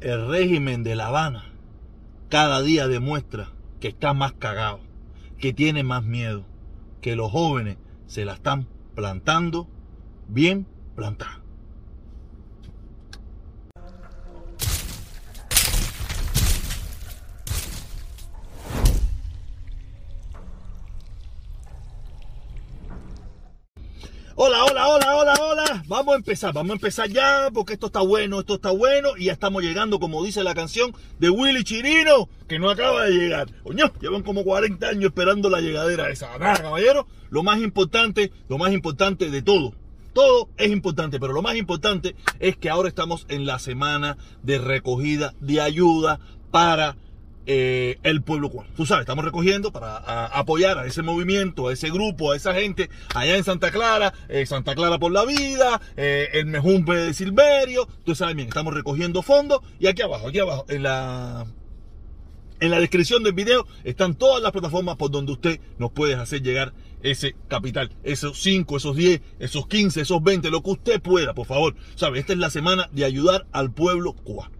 el régimen de La Habana cada día demuestra que está más cagado, que tiene más miedo, que los jóvenes se la están plantando bien plantada. Vamos a empezar, vamos a empezar ya porque esto está bueno, esto está bueno y ya estamos llegando, como dice la canción de Willy Chirino, que no acaba de llegar. Coño, llevan como 40 años esperando la llegadera esa. Nada, caballero, lo más importante, lo más importante de todo. Todo es importante, pero lo más importante es que ahora estamos en la semana de recogida de ayuda para eh, el pueblo cubano. Tú sabes, estamos recogiendo para apoyar a ese movimiento, a ese grupo, a esa gente allá en Santa Clara, eh, Santa Clara por la vida, eh, el Mejumpe de Silverio. Tú sabes bien, estamos recogiendo fondos y aquí abajo, aquí abajo, en la en la descripción del video están todas las plataformas por donde usted nos puede hacer llegar ese capital, esos 5, esos 10, esos 15, esos 20, lo que usted pueda, por favor. ¿Sabe? Esta es la semana de ayudar al pueblo cubano.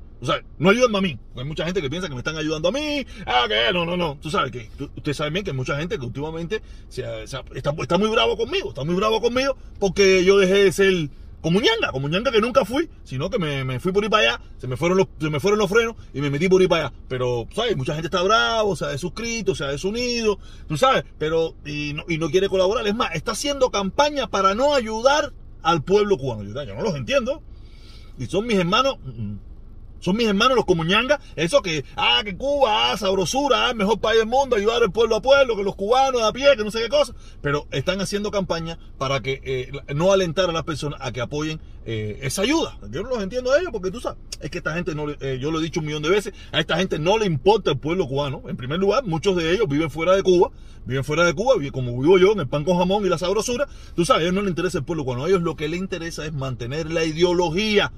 No ayudan a mí. Hay mucha gente que piensa que me están ayudando a mí. Ah, que no, no, no. Tú sabes que usted sabe bien que hay mucha gente que últimamente está, muy bravo conmigo. Está muy bravo conmigo porque yo dejé de ser como ñanga, como ñanga que nunca fui, sino que me, fui por ir para allá, se me fueron los, se me fueron los frenos y me metí por ir para allá. Pero, ¿sabes? Mucha gente está bravo, se ha desuscrito, se ha desunido, tú sabes, pero, y no, quiere colaborar. Es más, está haciendo campaña para no ayudar al pueblo cubano. Yo, yo no los entiendo. Y son mis hermanos. Son mis hermanos los comuñangas, eso que, ah, que Cuba, ah, sabrosura, ah, el mejor país del mundo, ayudar al pueblo a pueblo, que los cubanos a pie, que no sé qué cosa. Pero están haciendo campaña para que eh, no alentar a las personas a que apoyen eh, esa ayuda. Yo no los entiendo a ellos porque tú sabes, es que esta gente no, eh, yo lo he dicho un millón de veces, a esta gente no le importa el pueblo cubano. En primer lugar, muchos de ellos viven fuera de Cuba, viven fuera de Cuba, como vivo yo, en el pan con jamón y la sabrosura. Tú sabes, a ellos no les interesa el pueblo cubano, a ellos lo que les interesa es mantener la ideología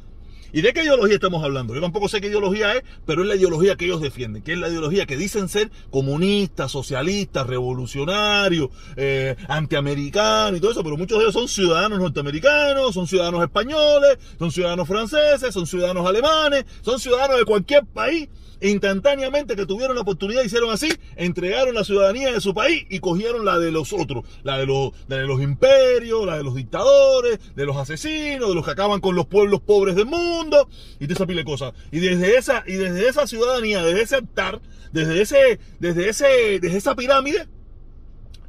¿Y de qué ideología estamos hablando? Yo tampoco sé qué ideología es, pero es la ideología que ellos defienden, que es la ideología que dicen ser comunistas, socialistas, revolucionarios, eh, antiamericanos y todo eso, pero muchos de ellos son ciudadanos norteamericanos, son ciudadanos españoles, son ciudadanos franceses, son ciudadanos alemanes, son ciudadanos de cualquier país instantáneamente que tuvieron la oportunidad, hicieron así, entregaron la ciudadanía de su país y cogieron la de los otros, la de los imperios, la de los dictadores, de los asesinos, de los que acaban con los pueblos pobres del mundo, y de cosas. Y desde esa, y desde esa ciudadanía, desde ese altar, desde ese, desde ese, desde esa pirámide,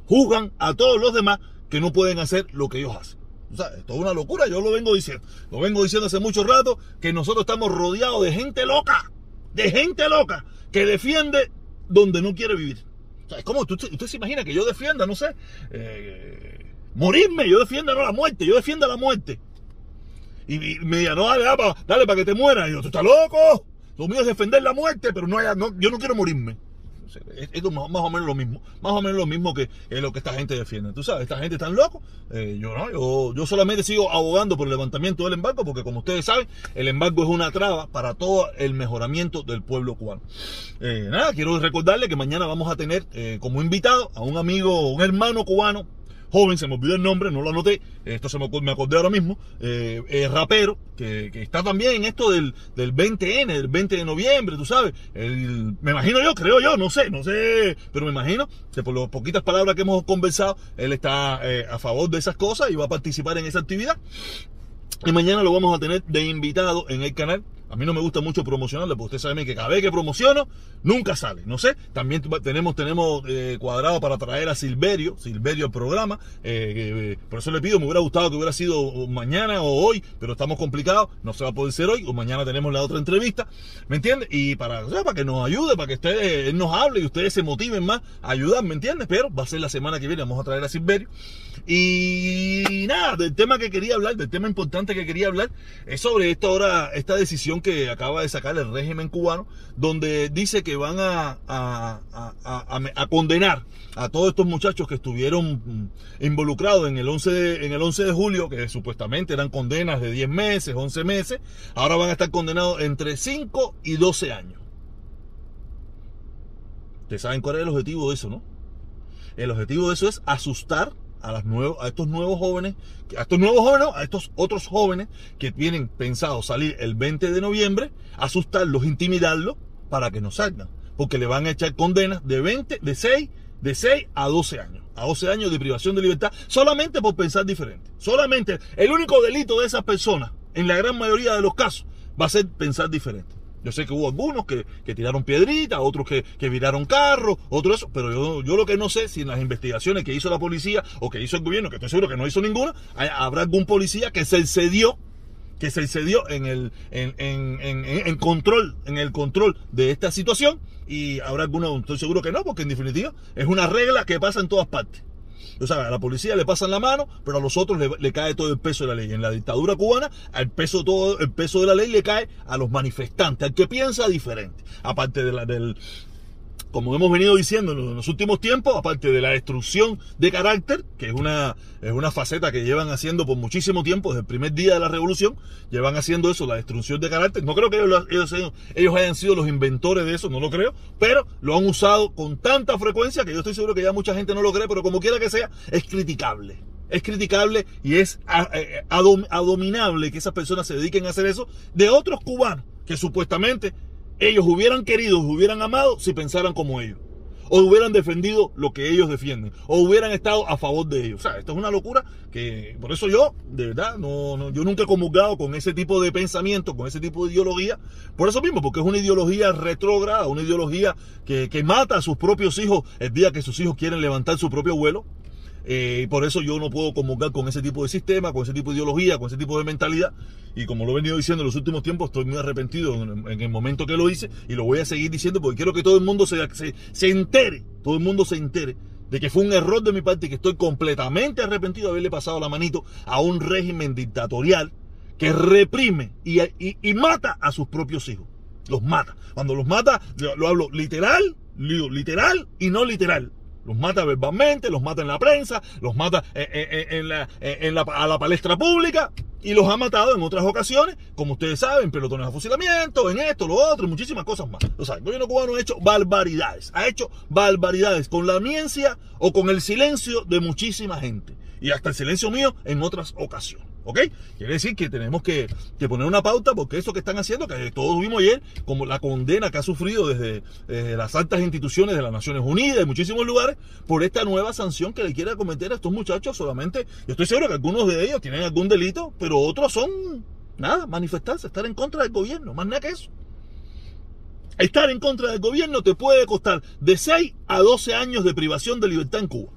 juzgan a todos los demás que no pueden hacer lo que ellos hacen. O sea, esto es una locura, yo lo vengo diciendo. Lo vengo diciendo hace mucho rato que nosotros estamos rodeados de gente loca de gente loca que defiende donde no quiere vivir. O sea, es como, usted, se imagina que yo defienda, no sé, eh, morirme, yo defienda no la muerte, yo defienda la muerte. Y, me diga, no, dale, dale, para que te mueras. Y yo, ¿tú estás loco? Lo mío es defender la muerte, pero no, yo no quiero morirme. Esto es más, o menos lo mismo, más o menos lo mismo que lo que esta gente defiende. Tú sabes, esta gente tan loco. Eh, yo no, yo, solamente sigo abogando por el levantamiento del embargo, porque como ustedes saben, el embargo es una traba para todo el mejoramiento del pueblo cubano. Eh, nada, quiero recordarle que mañana vamos a tener eh, como invitado a un amigo, un hermano cubano joven, se me olvidó el nombre, no lo anoté, esto se me, me acordé ahora mismo, eh, rapero, que, está también en esto del, del 20N, del 20 de noviembre, tú sabes, me imagino yo, creo yo, no sé, no sé, pero me imagino que por las poquitas palabras que hemos conversado, él está eh, a favor de esas cosas y va a participar en esa actividad. Y mañana lo vamos a tener de invitado en el canal. A mí no me gusta mucho promocionarlo, porque usted sabe que cada vez que promociono, nunca sale. No sé, también tenemos, tenemos eh, cuadrado para traer a Silverio, Silverio al programa. Eh, por eso le pido, me hubiera gustado que hubiera sido mañana o hoy, pero estamos complicados, no se va a poder ser hoy, o mañana tenemos la otra entrevista. ¿Me entiende? Y para, para que nos ayude, para que ustedes, él nos hable y ustedes se motiven más a ayudar, ¿me entiendes? Pero va a ser la semana que viene, vamos a traer a Silverio. Y nada, del tema que quería hablar, del tema importante que quería hablar, es sobre esta hora, esta decisión que acaba de sacar el régimen cubano, donde dice que van a, a, condenar a todos estos muchachos que estuvieron mm, involucrados en el, 11 de, en el 11 de julio, que supuestamente eran condenas de 10 meses, 11 meses, ahora van a estar condenados entre 5 y 12 años. Ustedes saben cuál es el objetivo de eso, ¿no? El objetivo de eso es asustar a, estos nuevos jóvenes, a estos nuevos jóvenes, a estos otros jóvenes que tienen pensado salir el 20 de noviembre, asustarlos, intimidarlos para que no salgan. Porque le van a echar condenas de 20, de 6, de 6 a 12 años. A 12 años de privación de libertad solamente por pensar diferente. Solamente el único delito de esas personas, en la gran mayoría de los casos, va a ser pensar diferente. Yo sé que hubo algunos que, tiraron piedritas, otros que, que viraron carros, otros eso, pero yo, yo lo que no sé si en las investigaciones que hizo la policía o que hizo el gobierno, que estoy seguro que no hizo ninguna, habrá algún policía que se excedió que se excedió en el en, en, control en el control de esta situación y habrá alguno estoy seguro que no porque en definitiva es una regla que pasa en todas partes o sea, a la policía le pasan la mano, pero a los otros le, cae todo el peso de la ley. En la dictadura cubana, el peso, todo, el peso de la ley le cae a los manifestantes, al que piensa diferente. Aparte de la, del, como hemos venido diciendo en los últimos tiempos, aparte de la destrucción de carácter, que es una, es una faceta que llevan haciendo por muchísimo tiempo, desde el primer día de la revolución, llevan haciendo eso, la destrucción de carácter. No creo que ellos, ellos, hayan sido los inventores de eso, no lo creo, pero lo han usado con tanta frecuencia que yo estoy seguro que ya mucha gente no lo cree, pero como quiera que sea, es criticable. Es criticable y es abominable que esas personas se dediquen a hacer eso de otros cubanos que supuestamente ellos hubieran querido, hubieran amado si pensaran como ellos. O hubieran defendido lo que ellos defienden. O hubieran estado a favor de ellos. O sea, esto es una locura que por eso yo, de verdad, no, yo nunca he comulgado con ese tipo de pensamiento, con ese tipo de ideología. Por eso mismo, porque es una ideología retrógrada, una ideología que, que mata a sus propios hijos el día que sus hijos quieren levantar su propio vuelo. Eh, por eso yo no puedo convocar con ese tipo de sistema, con ese tipo de ideología, con ese tipo de mentalidad. Y como lo he venido diciendo en los últimos tiempos, estoy muy arrepentido en, el momento que lo hice y lo voy a seguir diciendo porque quiero que todo el mundo se, se, se entere, todo el mundo se entere de que fue un error de mi parte y que estoy completamente arrepentido de haberle pasado la manito a un régimen dictatorial que reprime y, y, mata a sus propios hijos. Los mata. Cuando los mata, lo hablo literal, literal y no literal. Los mata verbalmente, los mata en la prensa, los mata eh, eh, eh, en la, a la palestra pública y los ha matado en otras ocasiones, como ustedes saben, pelotones de fusilamiento, en esto, lo otro, muchísimas cosas más. O sea, el gobierno cubano ha hecho barbaridades, ha hecho barbaridades con la miencia o con el silencio de muchísima gente y hasta el silencio mío en otras ocasiones. ¿Ok? Quiere decir que tenemos que, poner una pauta porque eso que están haciendo, que todos vimos ayer, como la condena que ha sufrido desde, las altas instituciones de las Naciones Unidas y muchísimos lugares, por esta nueva sanción que le quiere cometer a estos muchachos solamente. Yo estoy seguro que algunos de ellos tienen algún delito, pero otros son, nada, manifestarse, estar en contra del gobierno, más nada que eso. Estar en contra del gobierno te puede costar de 6 a 12 años de privación de libertad en Cuba.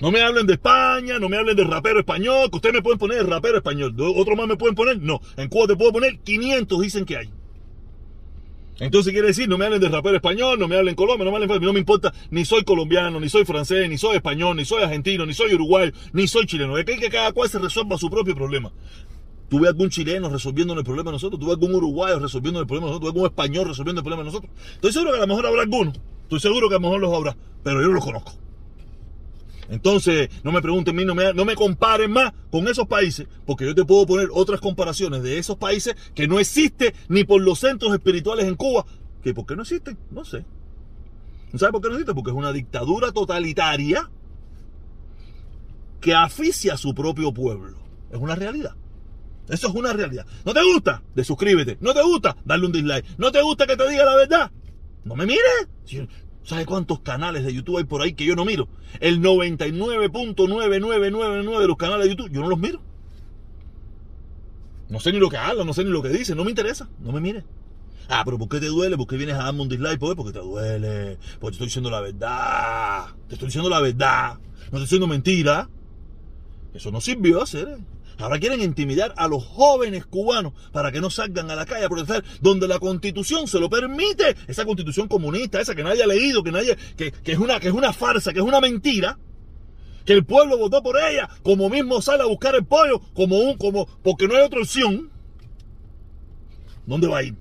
No me hablen de España, no me hablen de rapero español, que ustedes me pueden poner rapero español. ¿Otro más me pueden poner? No. En Cuba te puedo poner 500, dicen que hay. Entonces quiere decir, no me hablen de rapero español, no me hablen Colombia, no me hablen, no me importa, ni soy colombiano, ni soy francés, ni soy español, ni soy argentino, ni soy uruguayo, ni soy chileno. Es que, que cada cual se resuelva su propio problema. Tuve algún chileno resolviendo el problema de nosotros, tuve algún uruguayo resolviendo el problema de nosotros, tuve algún español resolviendo el problema de nosotros. Estoy seguro que a lo mejor habrá alguno, estoy seguro que a lo mejor los habrá, pero yo los conozco. Entonces, no me pregunten no me, no me comparen más con esos países, porque yo te puedo poner otras comparaciones de esos países que no existen ni por los centros espirituales en Cuba. ¿Que por qué no existen? No sé. ¿Sabe por qué no existen? Porque es una dictadura totalitaria que asfixia a su propio pueblo. Es una realidad. Eso es una realidad. ¿No te gusta? De suscríbete. ¿No te gusta? Darle un dislike. ¿No te gusta que te diga la verdad? No me mires. ¿Sabe cuántos canales de YouTube hay por ahí que yo no miro? El 99.9999 de los canales de YouTube, yo no los miro. No sé ni lo que hablan, no sé ni lo que dicen, no me interesa, no me mire. Ah, pero ¿por qué te duele? ¿Por qué vienes a darme un dislike? ¿Por qué? Porque te duele. Porque te estoy diciendo la verdad. Te estoy diciendo la verdad. No estoy diciendo mentira. Eso no sirvió hacer. Ahora quieren intimidar a los jóvenes cubanos para que no salgan a la calle a protestar donde la constitución se lo permite. Esa constitución comunista, esa que nadie ha leído, que nadie, que, es una, que es una farsa, que es una mentira. Que el pueblo votó por ella, como mismo sale a buscar el pollo, como un, como, porque no hay otra opción. ¿Dónde va a ir?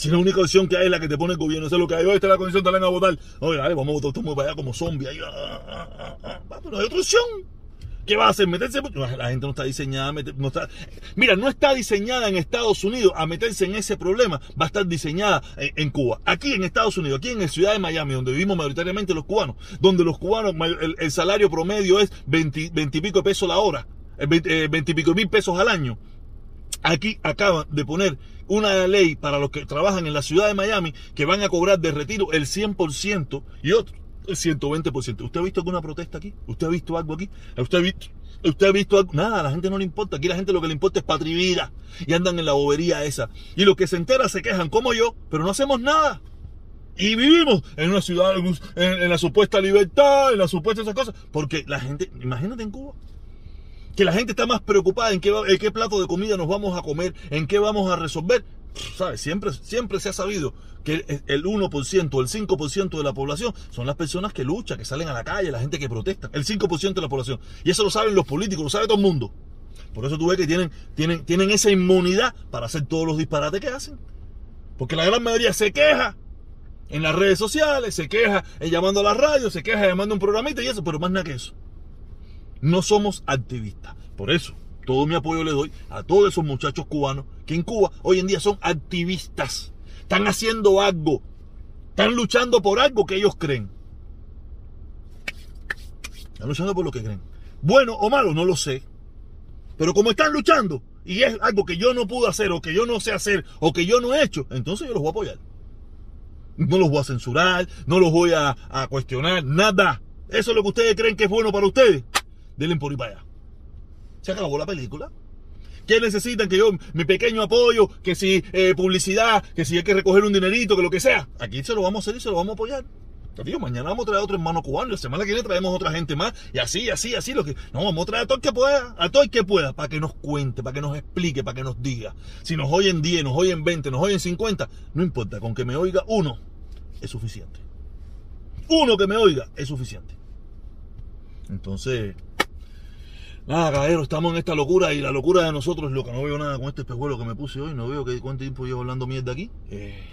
Si la única opción que hay es la que te pone el gobierno, eso es lo que hay. Hoy está la condición, te la van a votar. Oye, vamos a votar para allá como zombie. Ahí, ah, ah, ah, no hay otra opción. ¿Qué va a hacer? ¿Meterse? La gente no está diseñada no está, Mira, no está diseñada en Estados Unidos a meterse en ese problema. Va a estar diseñada en, Cuba. Aquí en Estados Unidos, aquí en la ciudad de Miami, donde vivimos mayoritariamente los cubanos, donde los cubanos, el, salario promedio es 20, y pico pesos la hora, 20, 20 y pico mil pesos al año. Aquí acaban de poner una ley para los que trabajan en la ciudad de Miami que van a cobrar de retiro el 100% y otro el 120%. ¿Usted ha visto alguna protesta aquí? ¿Usted ha visto algo aquí? ¿Usted ha visto, usted ha visto algo? Nada, a la gente no le importa. Aquí la gente lo que le importa es patrivida y andan en la bobería esa. Y los que se enteran se quejan como yo, pero no hacemos nada. Y vivimos en una ciudad, en, la supuesta libertad, en la supuesta esas cosas. Porque la gente, imagínate en Cuba, que la gente está más preocupada en qué plato de comida nos vamos a comer, en qué vamos a resolver. Siempre, siempre se ha sabido que el 1%, el 5% de la población son las personas que luchan, que salen a la calle, la gente que protesta. El 5% de la población. Y eso lo saben los políticos, lo sabe todo el mundo. Por eso tú ves que tienen, tienen, tienen esa inmunidad para hacer todos los disparates que hacen. Porque la gran mayoría se queja en las redes sociales, se queja en llamando a la radio, se queja llamando a un programita y eso, pero más nada que eso. No somos activistas. Por eso, todo mi apoyo le doy a todos esos muchachos cubanos que en Cuba hoy en día son activistas. Están haciendo algo. Están luchando por algo que ellos creen. Están luchando por lo que creen. Bueno o malo, no lo sé. Pero como están luchando y es algo que yo no pude hacer o que yo no sé hacer o que yo no he hecho, entonces yo los voy a apoyar. No los voy a censurar, no los voy a, a cuestionar, nada. Eso es lo que ustedes creen que es bueno para ustedes denle por ahí para allá. Se acabó la película. ¿Qué necesitan? Que yo, mi pequeño apoyo, que si eh, publicidad, que si hay que recoger un dinerito, que lo que sea. Aquí se lo vamos a hacer y se lo vamos a apoyar. Te mañana vamos a traer a otro hermano cubano, la semana que viene traemos otra gente más, y así, así, así, lo que. No, vamos a traer a todo el que pueda, a todo el que pueda, para que nos cuente, para que nos explique, para que nos diga. Si nos oyen 10, nos oyen 20, nos oyen 50, no importa, con que me oiga uno, es suficiente. Uno que me oiga es suficiente. Entonces, Nada, caballero, estamos en esta locura y la locura de nosotros lo que no veo nada con este espejuelo que me puse hoy. No veo que cuánto tiempo llevo hablando mierda aquí. Eh...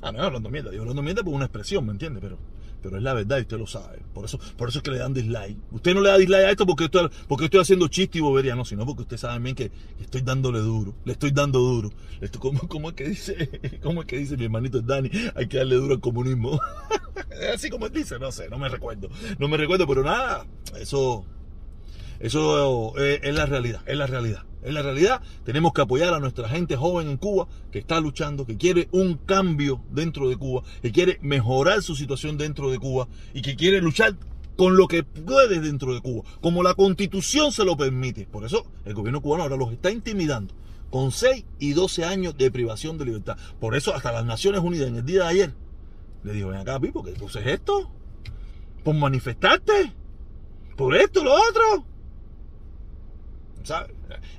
Ah, no, hablando mierda. Yo hablando mierda por una expresión, ¿me entiende? Pero, pero es la verdad y usted lo sabe. Por eso, por eso es que le dan dislike. Usted no le da dislike a esto porque estoy, porque estoy haciendo chiste y bobería, no, sino porque usted sabe bien que estoy dándole duro. Le estoy dando duro. Esto, ¿cómo, ¿Cómo es que dice? ¿Cómo es que dice mi hermanito Dani? Hay que darle duro al comunismo. Así como él dice, no sé, no me recuerdo. No me recuerdo, pero nada, eso eso eh, es la realidad, es la realidad. Es la realidad. Tenemos que apoyar a nuestra gente joven en Cuba que está luchando, que quiere un cambio dentro de Cuba, que quiere mejorar su situación dentro de Cuba y que quiere luchar con lo que puede dentro de Cuba, como la constitución se lo permite. Por eso el gobierno cubano ahora los está intimidando con 6 y 12 años de privación de libertad. Por eso hasta las Naciones Unidas en el día de ayer le dijo, ven acá, Pipo, ¿qué es esto? Por manifestarte, por esto, lo otro.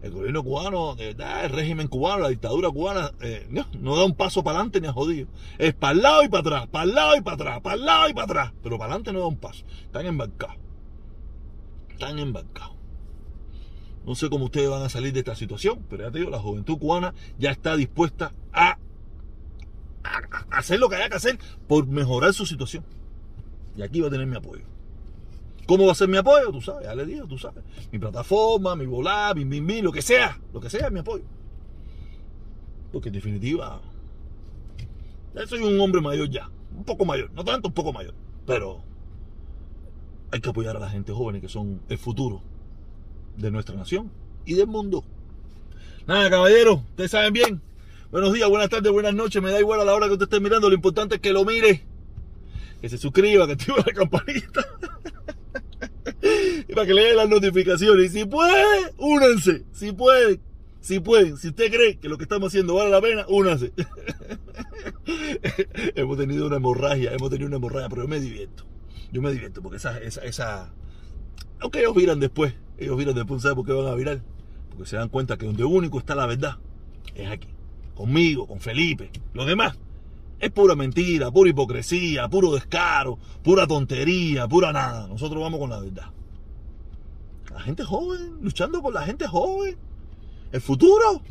El gobierno cubano, el régimen cubano, la dictadura cubana, eh, no, da un paso para adelante ni a jodido. Es para el lado y para atrás, para el lado y para atrás, para el lado y para atrás. Pero para adelante no da un paso. Están embarcados. Están embarcados. No sé cómo ustedes van a salir de esta situación, pero ya te digo, la juventud cubana ya está dispuesta a hacer lo que haya que hacer por mejorar su situación. Y aquí va a tener mi apoyo. ¿Cómo va a ser mi apoyo? Tú sabes, ya le digo, tú sabes. Mi plataforma, mi volar, mi bim, lo que sea, lo que sea, mi apoyo. Porque en definitiva, soy un hombre mayor ya, un poco mayor, no tanto, un poco mayor, pero hay que apoyar a la gente joven que son el futuro de nuestra nación y del mundo. Nada, caballero, ustedes saben bien. Buenos días, buenas tardes, buenas noches, me da igual a la hora que usted esté mirando, lo importante es que lo mire, que se suscriba, que active la campanita. para que le den las notificaciones. Y si puede, únanse. Si pueden, si pueden. Si usted cree que lo que estamos haciendo vale la pena, únanse. hemos tenido una hemorragia, hemos tenido una hemorragia, pero yo me divierto. Yo me divierto porque esa, esa, esa... Aunque ellos viran después, ellos viran después, ¿saben por qué van a virar? Porque se dan cuenta que donde único está la verdad es aquí. Conmigo, con Felipe. Los demás es pura mentira, pura hipocresía, puro descaro, pura tontería, pura nada. Nosotros vamos con la verdad. La gente joven, luchando por la gente joven. El futuro.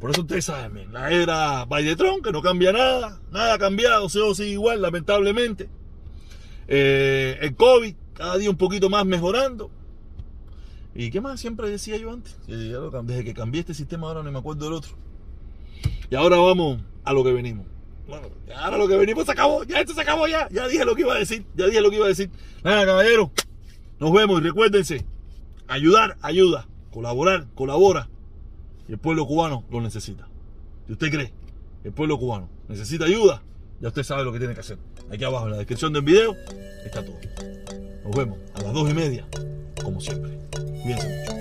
Por eso ustedes saben, la era Biden que no cambia nada, nada ha cambiado, se sigue igual, lamentablemente. Eh, el COVID, cada día un poquito más mejorando. ¿Y qué más siempre decía yo antes? Desde que cambié este sistema ahora no me acuerdo del otro. Y ahora vamos a lo que venimos. Bueno, ahora lo que venimos se acabó. Ya esto se acabó ya. Ya dije lo que iba a decir. Ya dije lo que iba a decir. Nada, caballero. Nos vemos y recuérdense. Ayudar, ayuda. Colaborar, colabora. Y el pueblo cubano lo necesita. Si usted cree que el pueblo cubano necesita ayuda, ya usted sabe lo que tiene que hacer. Aquí abajo en la descripción del video está todo. Nos vemos a las dos y media, como siempre. Cuídense mucho.